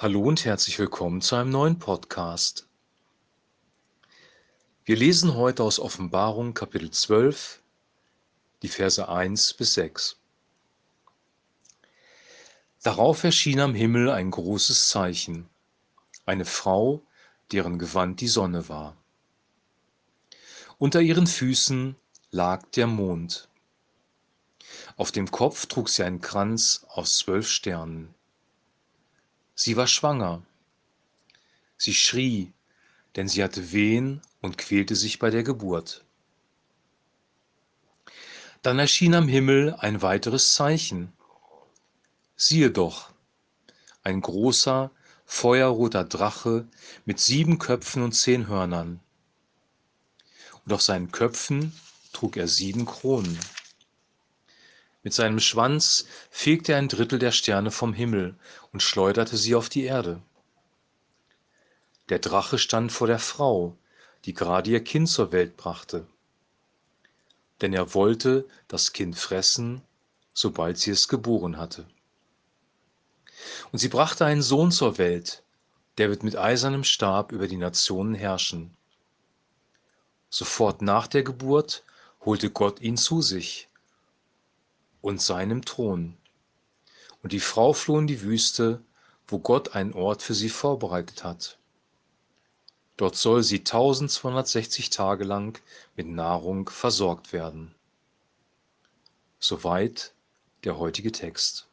Hallo und herzlich willkommen zu einem neuen Podcast. Wir lesen heute aus Offenbarung Kapitel 12, die Verse 1 bis 6. Darauf erschien am Himmel ein großes Zeichen, eine Frau, deren Gewand die Sonne war. Unter ihren Füßen lag der Mond. Auf dem Kopf trug sie einen Kranz aus zwölf Sternen. Sie war schwanger. Sie schrie, denn sie hatte Wehen und quälte sich bei der Geburt. Dann erschien am Himmel ein weiteres Zeichen. Siehe doch, ein großer, feuerroter Drache mit sieben Köpfen und zehn Hörnern. Und auf seinen Köpfen trug er sieben Kronen. Mit seinem Schwanz fegte er ein Drittel der Sterne vom Himmel und schleuderte sie auf die Erde. Der Drache stand vor der Frau, die gerade ihr Kind zur Welt brachte. Denn er wollte das Kind fressen, sobald sie es geboren hatte. Und sie brachte einen Sohn zur Welt, der wird mit eisernem Stab über die Nationen herrschen. Sofort nach der Geburt holte Gott ihn zu sich und seinem Thron. Und die Frau floh in die Wüste, wo Gott einen Ort für sie vorbereitet hat. Dort soll sie 1260 Tage lang mit Nahrung versorgt werden. Soweit der heutige Text.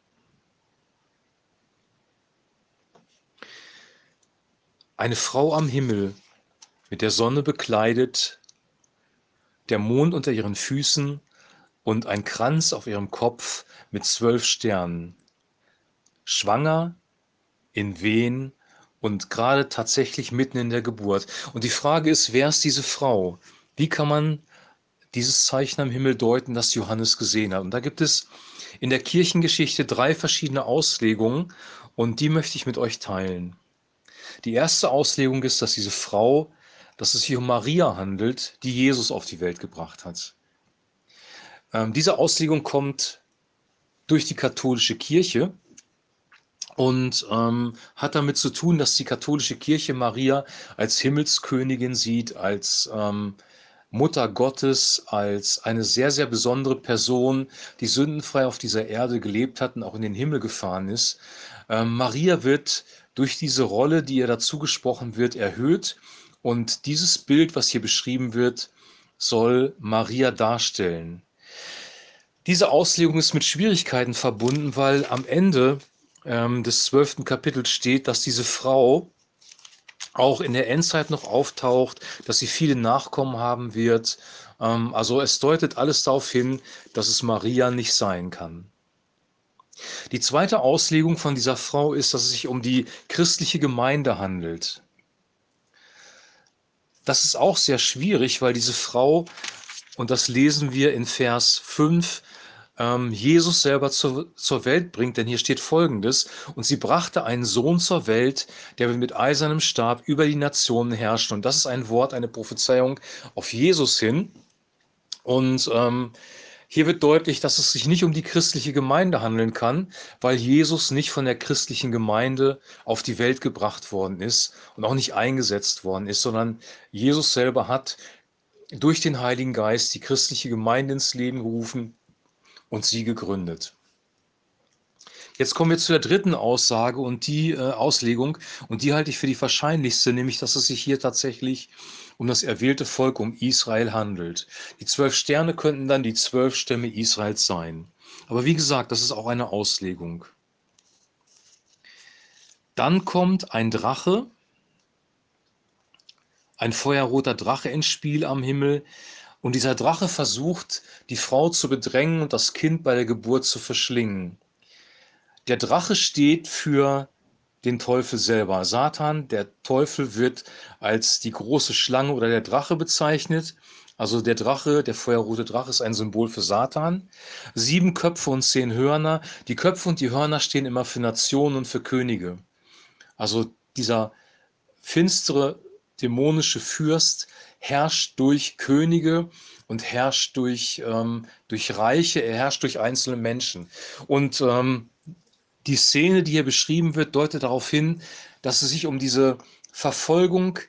Eine Frau am Himmel, mit der Sonne bekleidet, der Mond unter ihren Füßen und ein Kranz auf ihrem Kopf mit zwölf Sternen. Schwanger, in Wehen und gerade tatsächlich mitten in der Geburt. Und die Frage ist, wer ist diese Frau? Wie kann man dieses Zeichen am Himmel deuten, das Johannes gesehen hat? Und da gibt es in der Kirchengeschichte drei verschiedene Auslegungen und die möchte ich mit euch teilen. Die erste Auslegung ist, dass diese Frau, dass es hier um Maria handelt, die Jesus auf die Welt gebracht hat. Ähm, diese Auslegung kommt durch die katholische Kirche und ähm, hat damit zu tun, dass die katholische Kirche Maria als Himmelskönigin sieht, als ähm, Mutter Gottes, als eine sehr, sehr besondere Person, die sündenfrei auf dieser Erde gelebt hat und auch in den Himmel gefahren ist. Ähm, Maria wird durch diese Rolle, die ihr dazu gesprochen wird, erhöht. Und dieses Bild, was hier beschrieben wird, soll Maria darstellen. Diese Auslegung ist mit Schwierigkeiten verbunden, weil am Ende ähm, des zwölften Kapitels steht, dass diese Frau auch in der Endzeit noch auftaucht, dass sie viele Nachkommen haben wird. Ähm, also es deutet alles darauf hin, dass es Maria nicht sein kann. Die zweite Auslegung von dieser Frau ist, dass es sich um die christliche Gemeinde handelt. Das ist auch sehr schwierig, weil diese Frau, und das lesen wir in Vers 5, ähm, Jesus selber zur, zur Welt bringt, denn hier steht folgendes, und sie brachte einen Sohn zur Welt, der mit eisernem Stab über die Nationen herrscht. Und das ist ein Wort, eine Prophezeiung auf Jesus hin. Und ähm, hier wird deutlich, dass es sich nicht um die christliche Gemeinde handeln kann, weil Jesus nicht von der christlichen Gemeinde auf die Welt gebracht worden ist und auch nicht eingesetzt worden ist, sondern Jesus selber hat durch den Heiligen Geist die christliche Gemeinde ins Leben gerufen und sie gegründet. Jetzt kommen wir zu der dritten Aussage und die äh, Auslegung, und die halte ich für die wahrscheinlichste, nämlich dass es sich hier tatsächlich um das erwählte Volk, um Israel handelt. Die zwölf Sterne könnten dann die zwölf Stämme Israels sein. Aber wie gesagt, das ist auch eine Auslegung. Dann kommt ein Drache, ein feuerroter Drache ins Spiel am Himmel, und dieser Drache versucht, die Frau zu bedrängen und das Kind bei der Geburt zu verschlingen. Der Drache steht für den Teufel selber. Satan, der Teufel wird als die große Schlange oder der Drache bezeichnet. Also der Drache, der feuerrote Drache ist ein Symbol für Satan. Sieben Köpfe und zehn Hörner. Die Köpfe und die Hörner stehen immer für Nationen und für Könige. Also dieser finstere dämonische Fürst herrscht durch Könige und herrscht durch, ähm, durch Reiche, er herrscht durch einzelne Menschen. Und ähm, Die Szene, die hier beschrieben wird, deutet darauf hin, dass es sich um diese Verfolgung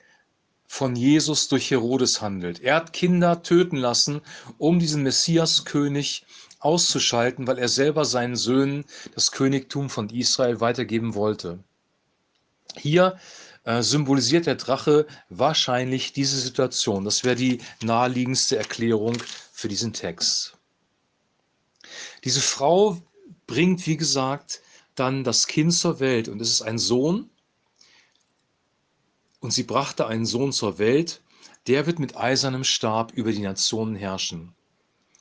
von Jesus durch Herodes handelt. Er hat Kinder töten lassen, um diesen Messiaskönig auszuschalten, weil er selber seinen Söhnen das Königtum von Israel weitergeben wollte. Hier äh, symbolisiert der Drache wahrscheinlich diese Situation. Das wäre die naheliegendste Erklärung für diesen Text. Diese Frau bringt, wie gesagt, dann das Kind zur Welt und es ist ein Sohn. Und sie brachte einen Sohn zur Welt, der wird mit eisernem Stab über die Nationen herrschen.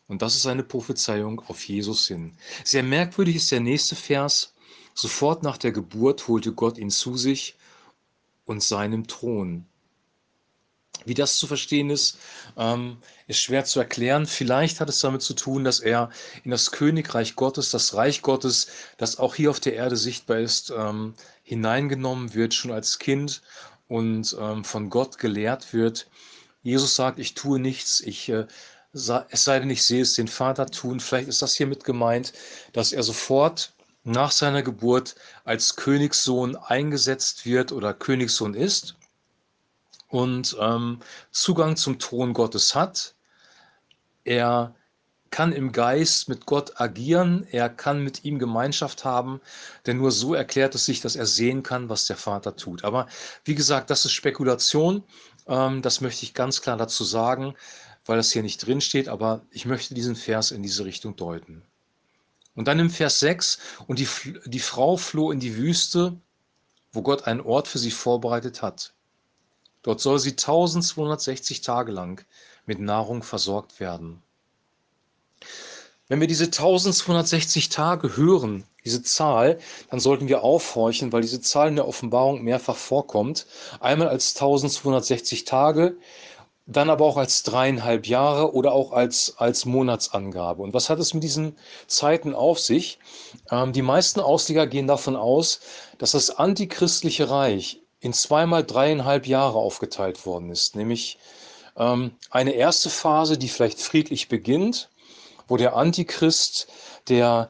Und das ist eine Prophezeiung auf Jesus hin. Sehr merkwürdig ist der nächste Vers. Sofort nach der Geburt holte Gott ihn zu sich und seinem Thron. Wie das zu verstehen ist, ähm, ist schwer zu erklären. Vielleicht hat es damit zu tun, dass er in das Königreich Gottes, das Reich Gottes, das auch hier auf der Erde sichtbar ist, ähm, hineingenommen wird, schon als Kind und ähm, von Gott gelehrt wird. Jesus sagt, ich tue nichts, ich, äh, es sei denn, ich sehe es den Vater tun. Vielleicht ist das hiermit gemeint, dass er sofort nach seiner Geburt als Königssohn eingesetzt wird oder Königssohn ist und ähm, Zugang zum Thron Gottes hat. Er kann im Geist mit Gott agieren, er kann mit ihm Gemeinschaft haben, denn nur so erklärt es sich, dass er sehen kann, was der Vater tut. Aber wie gesagt, das ist Spekulation, ähm, das möchte ich ganz klar dazu sagen, weil das hier nicht drin steht, aber ich möchte diesen Vers in diese Richtung deuten. Und dann im Vers 6, und die, die Frau floh in die Wüste, wo Gott einen Ort für sie vorbereitet hat. Dort soll sie 1260 Tage lang mit Nahrung versorgt werden. Wenn wir diese 1260 Tage hören, diese Zahl, dann sollten wir aufhorchen, weil diese Zahl in der Offenbarung mehrfach vorkommt. Einmal als 1260 Tage, dann aber auch als dreieinhalb Jahre oder auch als, als Monatsangabe. Und was hat es mit diesen Zeiten auf sich? Ähm, die meisten Ausleger gehen davon aus, dass das antichristliche Reich in zweimal dreieinhalb Jahre aufgeteilt worden ist. Nämlich ähm, eine erste Phase, die vielleicht friedlich beginnt, wo der Antichrist, der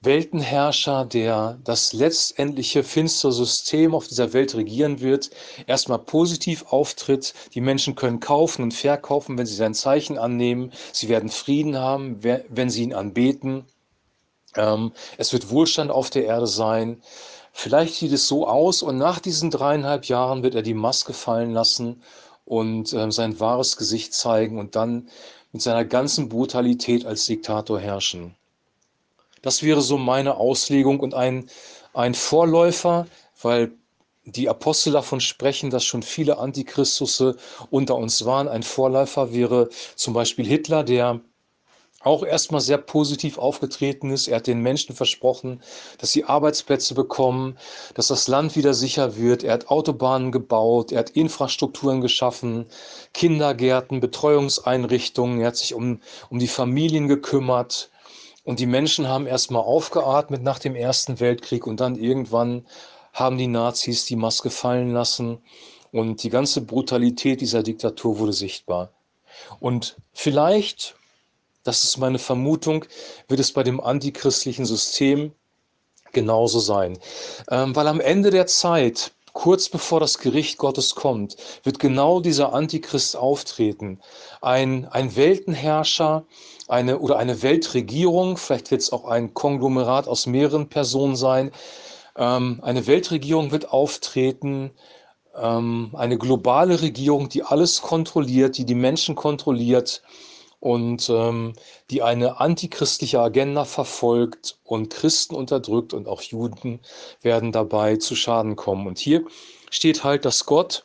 Weltenherrscher, der das letztendliche finstere System auf dieser Welt regieren wird, erstmal positiv auftritt. Die Menschen können kaufen und verkaufen, wenn sie sein Zeichen annehmen. Sie werden Frieden haben, wenn sie ihn anbeten. Ähm, es wird Wohlstand auf der Erde sein. Vielleicht sieht es so aus und nach diesen dreieinhalb Jahren wird er die Maske fallen lassen und äh, sein wahres Gesicht zeigen und dann mit seiner ganzen Brutalität als Diktator herrschen. Das wäre so meine Auslegung und ein, ein Vorläufer, weil die Apostel davon sprechen, dass schon viele Antichristusse unter uns waren. Ein Vorläufer wäre zum Beispiel Hitler, der auch erstmal sehr positiv aufgetreten ist. Er hat den Menschen versprochen, dass sie Arbeitsplätze bekommen, dass das Land wieder sicher wird. Er hat Autobahnen gebaut, er hat Infrastrukturen geschaffen, Kindergärten, Betreuungseinrichtungen. Er hat sich um, um die Familien gekümmert. Und die Menschen haben erstmal aufgeatmet nach dem Ersten Weltkrieg und dann irgendwann haben die Nazis die Maske fallen lassen und die ganze Brutalität dieser Diktatur wurde sichtbar. Und vielleicht das ist meine Vermutung, wird es bei dem antichristlichen System genauso sein. Ähm, weil am Ende der Zeit, kurz bevor das Gericht Gottes kommt, wird genau dieser Antichrist auftreten. Ein, ein Weltenherrscher, eine oder eine Weltregierung, vielleicht wird es auch ein Konglomerat aus mehreren Personen sein. Ähm, eine Weltregierung wird auftreten, ähm, eine globale Regierung, die alles kontrolliert, die die Menschen kontrolliert und ähm, die eine antichristliche Agenda verfolgt und Christen unterdrückt und auch Juden werden dabei zu Schaden kommen. Und hier steht halt, dass Gott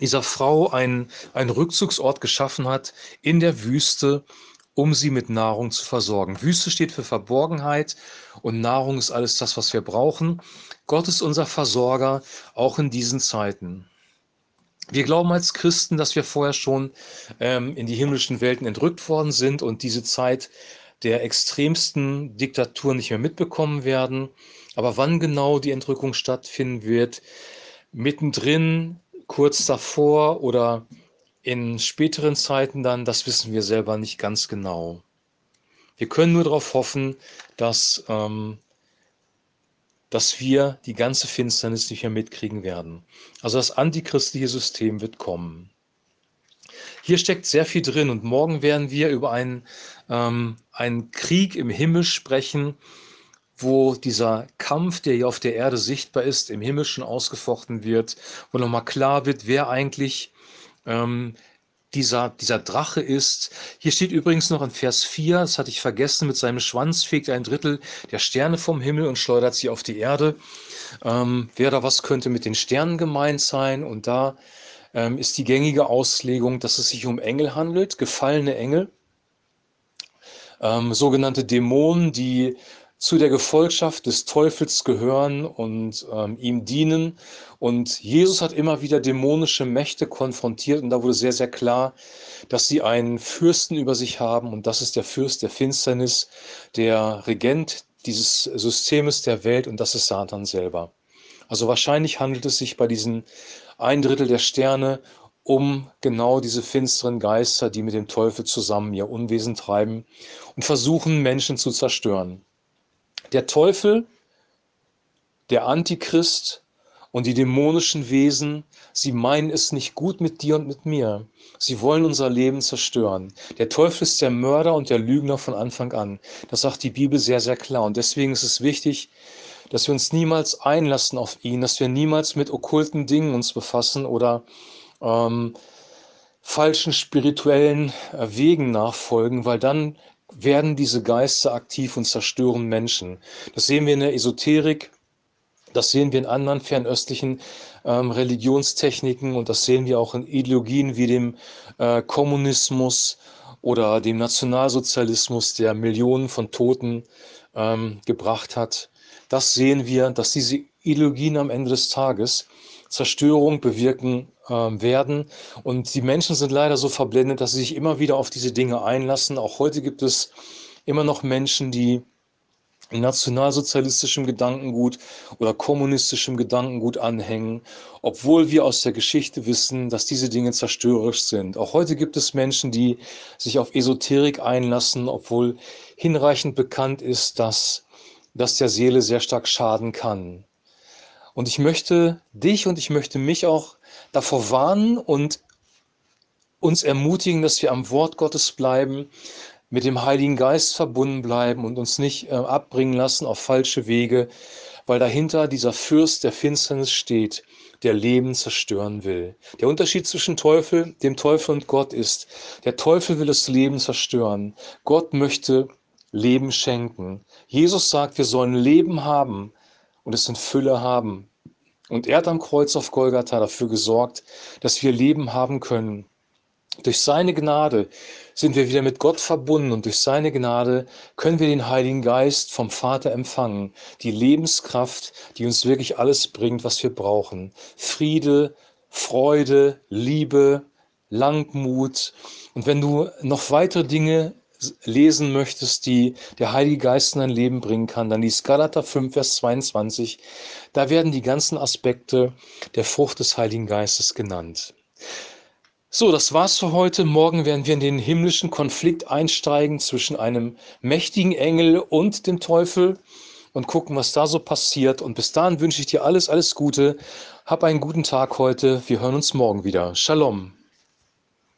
dieser Frau einen, einen Rückzugsort geschaffen hat in der Wüste, um sie mit Nahrung zu versorgen. Wüste steht für Verborgenheit und Nahrung ist alles das, was wir brauchen. Gott ist unser Versorger, auch in diesen Zeiten. Wir glauben als Christen, dass wir vorher schon ähm, in die himmlischen Welten entrückt worden sind und diese Zeit der extremsten Diktatur nicht mehr mitbekommen werden. Aber wann genau die Entrückung stattfinden wird, mittendrin, kurz davor oder in späteren Zeiten dann, das wissen wir selber nicht ganz genau. Wir können nur darauf hoffen, dass ähm, dass wir die ganze Finsternis nicht mehr mitkriegen werden. Also das antichristliche System wird kommen. Hier steckt sehr viel drin und morgen werden wir über einen, ähm, einen Krieg im Himmel sprechen, wo dieser Kampf, der hier auf der Erde sichtbar ist, im Himmel schon ausgefochten wird, wo nochmal klar wird, wer eigentlich ähm, dieser, dieser Drache ist. Hier steht übrigens noch in Vers 4, das hatte ich vergessen, mit seinem Schwanz fegt ein Drittel der Sterne vom Himmel und schleudert sie auf die Erde. Ähm, wer da was könnte mit den Sternen gemeint sein? Und da ähm, ist die gängige Auslegung, dass es sich um Engel handelt, gefallene Engel, ähm, sogenannte Dämonen, die zu der Gefolgschaft des Teufels gehören und ähm, ihm dienen. Und Jesus hat immer wieder dämonische Mächte konfrontiert und da wurde sehr, sehr klar, dass sie einen Fürsten über sich haben und das ist der Fürst der Finsternis, der Regent dieses Systems der Welt und das ist Satan selber. Also wahrscheinlich handelt es sich bei diesen ein Drittel der Sterne um genau diese finsteren Geister, die mit dem Teufel zusammen ihr Unwesen treiben und versuchen, Menschen zu zerstören. Der Teufel, der Antichrist und die dämonischen Wesen, sie meinen es nicht gut mit dir und mit mir. Sie wollen unser Leben zerstören. Der Teufel ist der Mörder und der Lügner von Anfang an. Das sagt die Bibel sehr, sehr klar. Und deswegen ist es wichtig, dass wir uns niemals einlassen auf ihn, dass wir niemals mit okkulten Dingen uns befassen oder ähm, falschen spirituellen äh, Wegen nachfolgen, weil dann werden diese Geister aktiv und zerstören Menschen. Das sehen wir in der Esoterik, das sehen wir in anderen fernöstlichen ähm, Religionstechniken und das sehen wir auch in Ideologien wie dem äh, Kommunismus oder dem Nationalsozialismus, der Millionen von Toten ähm, gebracht hat. Das sehen wir, dass diese Ideologien am Ende des Tages Zerstörung bewirken äh, werden. Und die Menschen sind leider so verblendet, dass sie sich immer wieder auf diese Dinge einlassen. Auch heute gibt es immer noch Menschen, die nationalsozialistischem Gedankengut oder kommunistischem Gedankengut anhängen, obwohl wir aus der Geschichte wissen, dass diese Dinge zerstörerisch sind. Auch heute gibt es Menschen, die sich auf Esoterik einlassen, obwohl hinreichend bekannt ist, dass das der Seele sehr stark schaden kann. Und ich möchte dich und ich möchte mich auch davor warnen und uns ermutigen, dass wir am Wort Gottes bleiben, mit dem Heiligen Geist verbunden bleiben und uns nicht äh, abbringen lassen auf falsche Wege, weil dahinter dieser Fürst der Finsternis steht, der Leben zerstören will. Der Unterschied zwischen Teufel, dem Teufel und Gott ist, der Teufel will das Leben zerstören. Gott möchte Leben schenken. Jesus sagt, wir sollen Leben haben und es in Fülle haben. Und er hat am Kreuz auf Golgatha dafür gesorgt, dass wir Leben haben können. Durch seine Gnade sind wir wieder mit Gott verbunden und durch seine Gnade können wir den Heiligen Geist vom Vater empfangen, die Lebenskraft, die uns wirklich alles bringt, was wir brauchen. Friede, Freude, Liebe, Langmut. Und wenn du noch weitere Dinge lesen möchtest, die der Heilige Geist in dein Leben bringen kann, dann liest Galater 5, Vers 22. Da werden die ganzen Aspekte der Frucht des Heiligen Geistes genannt. So, das war's für heute. Morgen werden wir in den himmlischen Konflikt einsteigen zwischen einem mächtigen Engel und dem Teufel und gucken, was da so passiert. Und bis dahin wünsche ich dir alles, alles Gute. Hab einen guten Tag heute. Wir hören uns morgen wieder. Shalom.